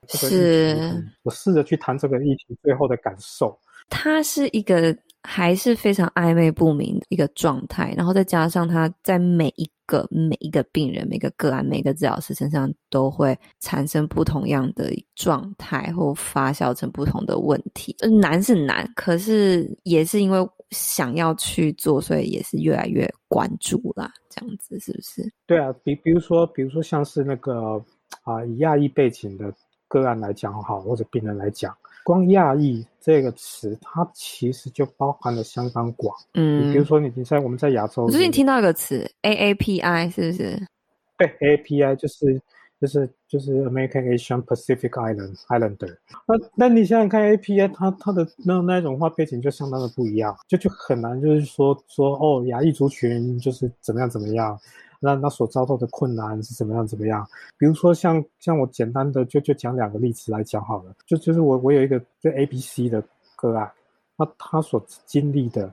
是，我试着去谈这个议题最后的感受。它是一个还是非常暧昧不明的一个状态，然后再加上它在每一个每一个病人、每个个案、每个治疗师身上都会产生不同样的状态，或发酵成不同的问题。难是难，可是也是因为。想要去做，所以也是越来越关注啦，这样子是不是？对啊，比比如说，比如说像是那个啊、以亚裔背景的个案来讲好，或者病人来讲，光亚裔这个词，它其实就包含了相当广。嗯，比如说你你在我们在亚洲，我最近听到一个词 AAPI，是不是？对，AAPI 就是。就是就是 American Asian Pacific Island Islander，那那你想想看，API 它它的那那一种话背景就相当的不一样，就就很难就是说说哦，亚裔族群就是怎么样怎么样，那那所遭到的困难是怎么样怎么样？比如说像像我简单的就就讲两个例子来讲好了，就就是我我有一个就 ABC 的个案，那他所经历的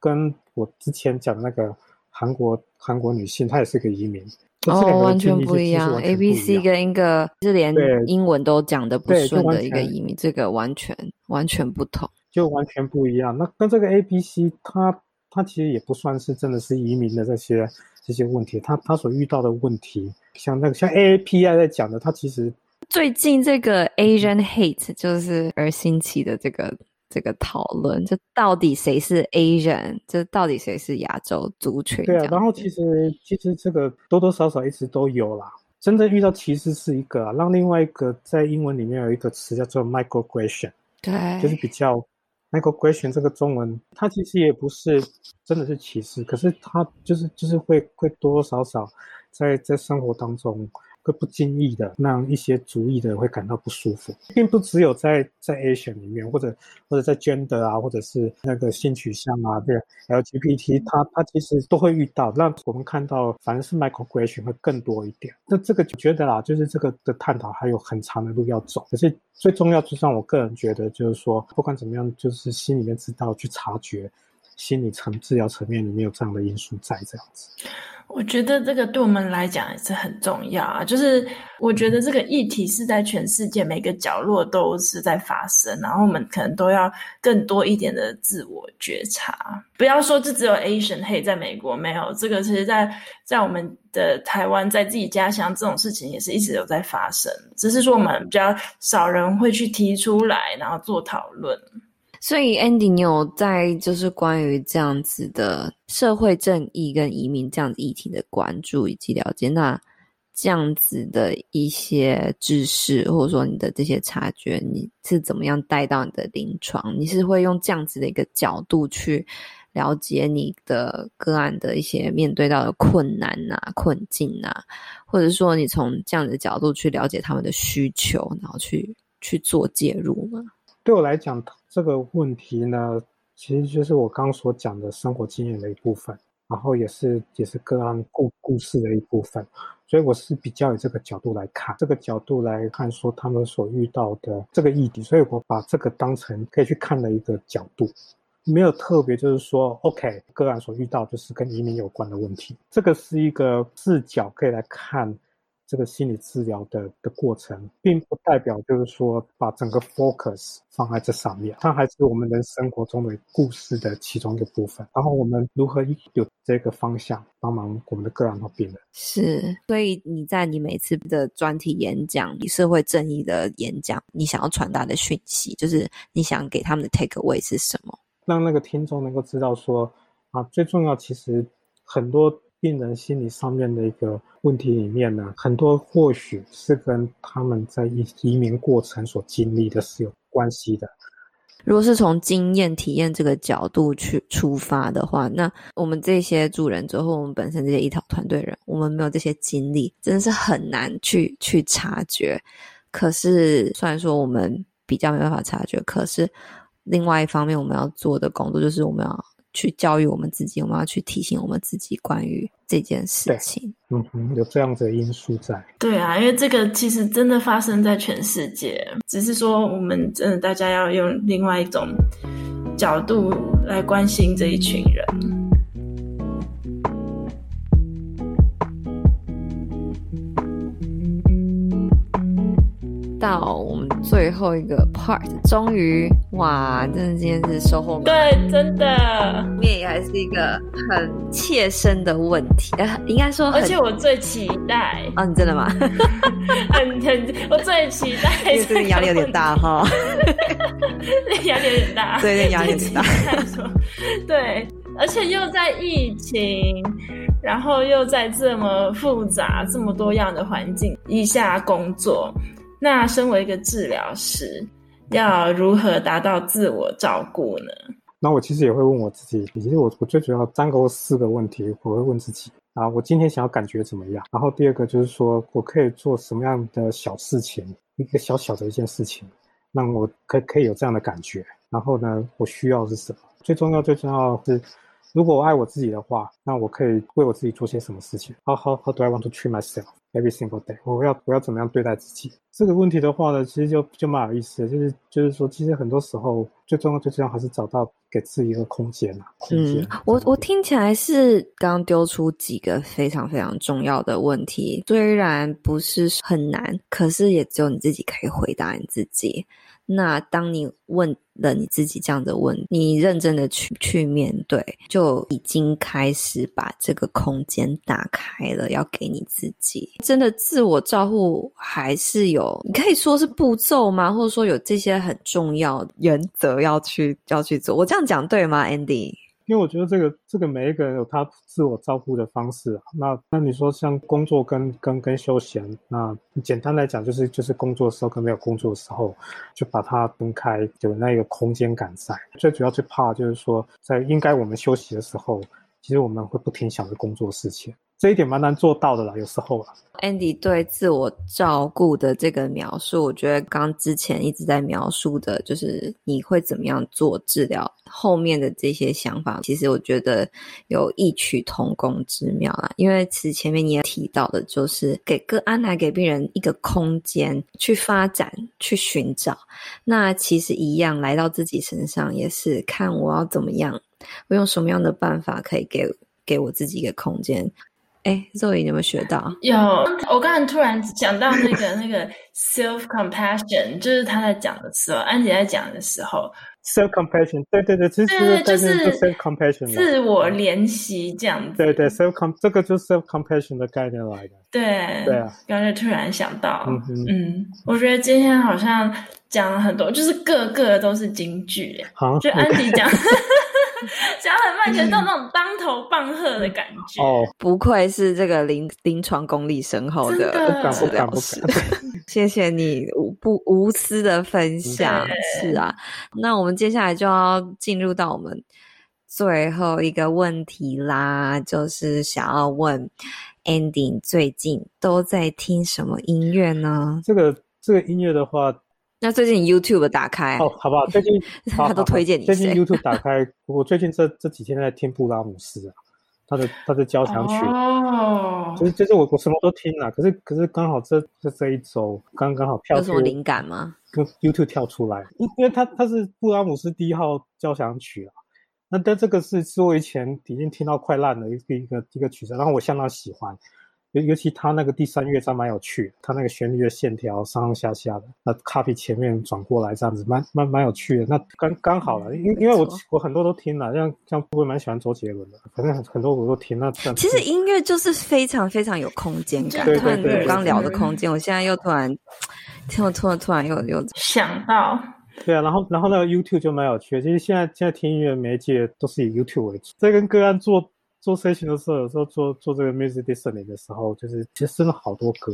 跟我之前讲的那个韩国韩国女性，她也是个移民。哦，完全不一样。A、B、C 跟一个是连英文都讲的不顺的一个移民，这个完全完全不同，就完全不一样。那跟这个 A、B、C，他他其实也不算是真的是移民的这些这些问题，他他所遇到的问题，像那个像 AAPI 在讲的，他其实最近这个 Asian Hate 就是而兴起的这个这个讨论，就到底谁是 Asian，就到底谁是亚洲族群？对啊，然后其实其实这个多多少少一直都有啦。真正遇到歧视是一个，让另外一个在英文里面有一个词叫做 microaggression，对，就是比较 microaggression 这个中文，它其实也不是真的是歧视，可是它就是就是会会多多少少在在生活当中。会不经意的让一些族裔的人会感到不舒服，并不只有在在 Asian 里面，或者或者在 Gender 啊，或者是那个性取向啊，对 LGBT，他他其实都会遇到。那我们看到，反正是 Microaggression 会更多一点。那这个就觉得啦，就是这个的探讨还有很长的路要走。可是最重要，就让我个人觉得，就是说，不管怎么样，就是心里面知道去察觉，心理层治疗层面里面有这样的因素在这样子。我觉得这个对我们来讲也是很重要啊，就是我觉得这个议题是在全世界每个角落都是在发生，然后我们可能都要更多一点的自我觉察，不要说这只有 Asian 黑在美国没有，这个其实在在我们的台湾，在自己家乡这种事情也是一直有在发生，只是说我们比较少人会去提出来，然后做讨论。所以，Andy，你有在就是关于这样子的社会正义跟移民这样子议题的关注以及了解，那这样子的一些知识或者说你的这些察觉，你是怎么样带到你的临床？你是会用这样子的一个角度去了解你的个案的一些面对到的困难啊、困境啊，或者说你从这样的角度去了解他们的需求，然后去去做介入吗？对我来讲。这个问题呢，其实就是我刚所讲的生活经验的一部分，然后也是也是个案故故事的一部分，所以我是比较以这个角度来看，这个角度来看说他们所遇到的这个议题，所以我把这个当成可以去看的一个角度，没有特别就是说，OK，个案所遇到就是跟移民有关的问题，这个是一个视角可以来看。这个心理治疗的的过程，并不代表就是说把整个 focus 放在这上面，它还是我们人生活中的故事的其中一个部分。然后我们如何有这个方向帮忙我们的个案和病人？是，所以你在你每次的专题演讲、你社会正义的演讲，你想要传达的讯息，就是你想给他们的 take away 是什么？让那个听众能够知道说啊，最重要其实很多。病人心理上面的一个问题里面呢，很多或许是跟他们在移移民过程所经历的是有关系的。如果是从经验体验这个角度去出发的话，那我们这些助人者或我们本身这些医疗团队人，我们没有这些经历，真的是很难去去察觉。可是虽然说我们比较没办法察觉，可是另外一方面我们要做的工作就是我们要。去教育我们自己，我们要去提醒我们自己关于这件事情。嗯哼，有这样子的因素在。对啊，因为这个其实真的发生在全世界，只是说我们真的大家要用另外一种角度来关心这一群人。到我们最后一个 part，终于哇，真的今天是收获。对，真的，面也还是一个很切身的问题，呃，应该说，而且我最期待啊，你真的吗？[laughs] 很很，我最期待，因为这个压力有点大哈，[laughs] 压力有点大，对，[laughs] 对，压力有点大，对，而且又在疫情，然后又在这么复杂、这么多样的环境一下工作。那身为一个治疗师，要如何达到自我照顾呢？那我其实也会问我自己，其实我我最主要三个或四个问题，我会问自己啊，我今天想要感觉怎么样？然后第二个就是说我可以做什么样的小事情，一个小小的一件事情，让我可可以有这样的感觉。然后呢，我需要是什么？最重要最重要的是，如果我爱我自己的话，那我可以为我自己做些什么事情？How how how do I want to treat myself? Every single day，我要我要怎么样对待自己？这个问题的话呢，其实就就蛮有意思的，就是就是说，其实很多时候最重要最重要还是找到给自己一个空间呐、啊。空间。嗯，我我听起来是刚刚丢出几个非常非常重要的问题，虽然不是很难，可是也只有你自己可以回答你自己。那当你问了你自己这样的问，你认真的去去面对，就已经开始把这个空间打开了，要给你自己。真的自我照护还是有，你可以说是步骤吗？或者说有这些很重要原则要去要去做？我这样讲对吗，Andy？因为我觉得这个这个每一个人有他自我照顾的方式。那那你说像工作跟跟跟休闲，那简单来讲就是就是工作的时候跟没有工作的时候，就把它分开，有那个空间感在。最主要最怕就是说，在应该我们休息的时候，其实我们会不停想着工作事情。这一点蛮难做到的啦，有时候啦。Andy 对自我照顾的这个描述，我觉得刚之前一直在描述的，就是你会怎么样做治疗，后面的这些想法，其实我觉得有异曲同工之妙啦。因为其实前面你也提到的，就是给个安来给病人一个空间去发展、去寻找。那其实一样来到自己身上，也是看我要怎么样，我用什么样的办法可以给给我自己一个空间。哎，Zoe，你有没有学到？有，我刚才突然讲到那个那个 self compassion，就是他在讲的时候，安姐在讲的时候，self compassion，对对对，其实对就是 self compassion，自我怜惜这样子。对对，self com 这个就是 self compassion 的概念来的。对对啊，刚才突然想到，嗯哼嗯，我觉得今天好像讲了很多，就是个个都是金句，好，就安迪讲。[laughs] 讲很慢，觉得到那种当头棒喝的感觉。哦，不愧是这个临临床功力深厚的治疗师。[laughs] 谢谢你无不无私的分享。是啊，那我们接下来就要进入到我们最后一个问题啦，就是想要问 Andy 最近都在听什么音乐呢？这个这个音乐的话。那最近 YouTube 打开哦，好不好？最近 [laughs] 他都推荐你。最近 YouTube [laughs] 打开，我最近这这几天在听布拉姆斯啊，他的他的交响曲哦，就是就是我我什么都听了，可是可是刚好这这这一周刚刚好跳出有什么灵感吗？跟 YouTube 跳出来，因因为他他是布拉姆斯第一号交响曲啊，那但这个是是我以前已经听到快烂的一个一个一个曲子，然后我相当喜欢。尤尤其他那个第三乐章蛮有趣的，他那个旋律的线条上上下下的，那 copy 前面转过来这样子，蛮蛮蛮有趣的。那刚刚好了，因因为我我很多都听了，像像我也蛮喜欢周杰伦的，反正很很多我都听。那其实音乐就是非常非常有空间感。对对对，刚聊的空间，我现在又突然听我突然突然又又想到。对啊，然后然后那个 YouTube 就蛮有趣的。其实现在现在听音乐媒介都是以 YouTube 为主，这跟个案做。做 session 的时候，有时候做做这个 music listening 的时候，就是其实真的好多歌，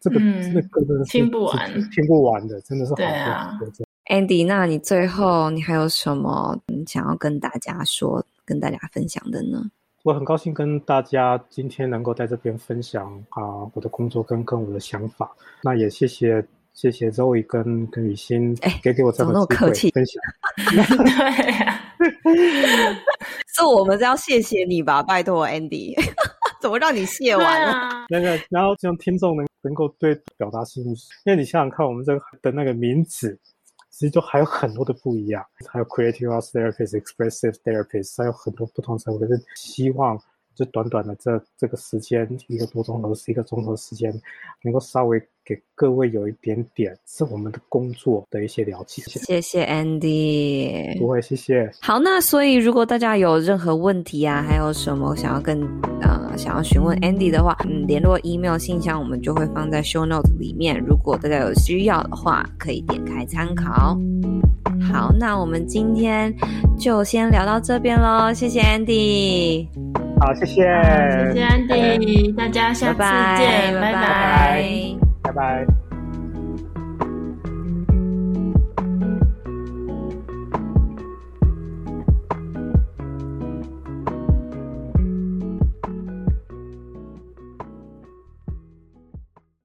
这个、嗯、这个歌真的是听不完，听不完的，真的是好多歌。啊、Andy，那你最后你还有什么想要跟大家说、跟大家分享的呢？我很高兴跟大家今天能够在这边分享啊、呃，我的工作跟跟我的想法。那也谢谢。谢谢 Zoe 跟跟雨欣，哎，给给我这么客气分享。[laughs] 对呀，是我们要谢谢你吧，拜托 Andy，[laughs] 怎么让你谢完了？那个，然后让听众能能够对表达心意，因为你想想看，我们这个的那个名字，其实就还有很多的不一样，还有 Creative Arts Therapist、Expressive Therapist，还有很多不同称呼，可是希望。就短短的这这个时间，一个多钟头，是一个钟头时间，能够稍微给各位有一点点是我们的工作的一些了解。谢谢 Andy，不会，谢谢。好，那所以如果大家有任何问题啊，还有什么想要跟呃想要询问 Andy 的话，嗯，联络 email 信箱我们就会放在 show notes 里面。如果大家有需要的话，可以点开参考。好，那我们今天就先聊到这边喽，谢谢 Andy。好，谢谢，谢谢 Andy，，大家下次见，拜拜，拜拜。拜拜。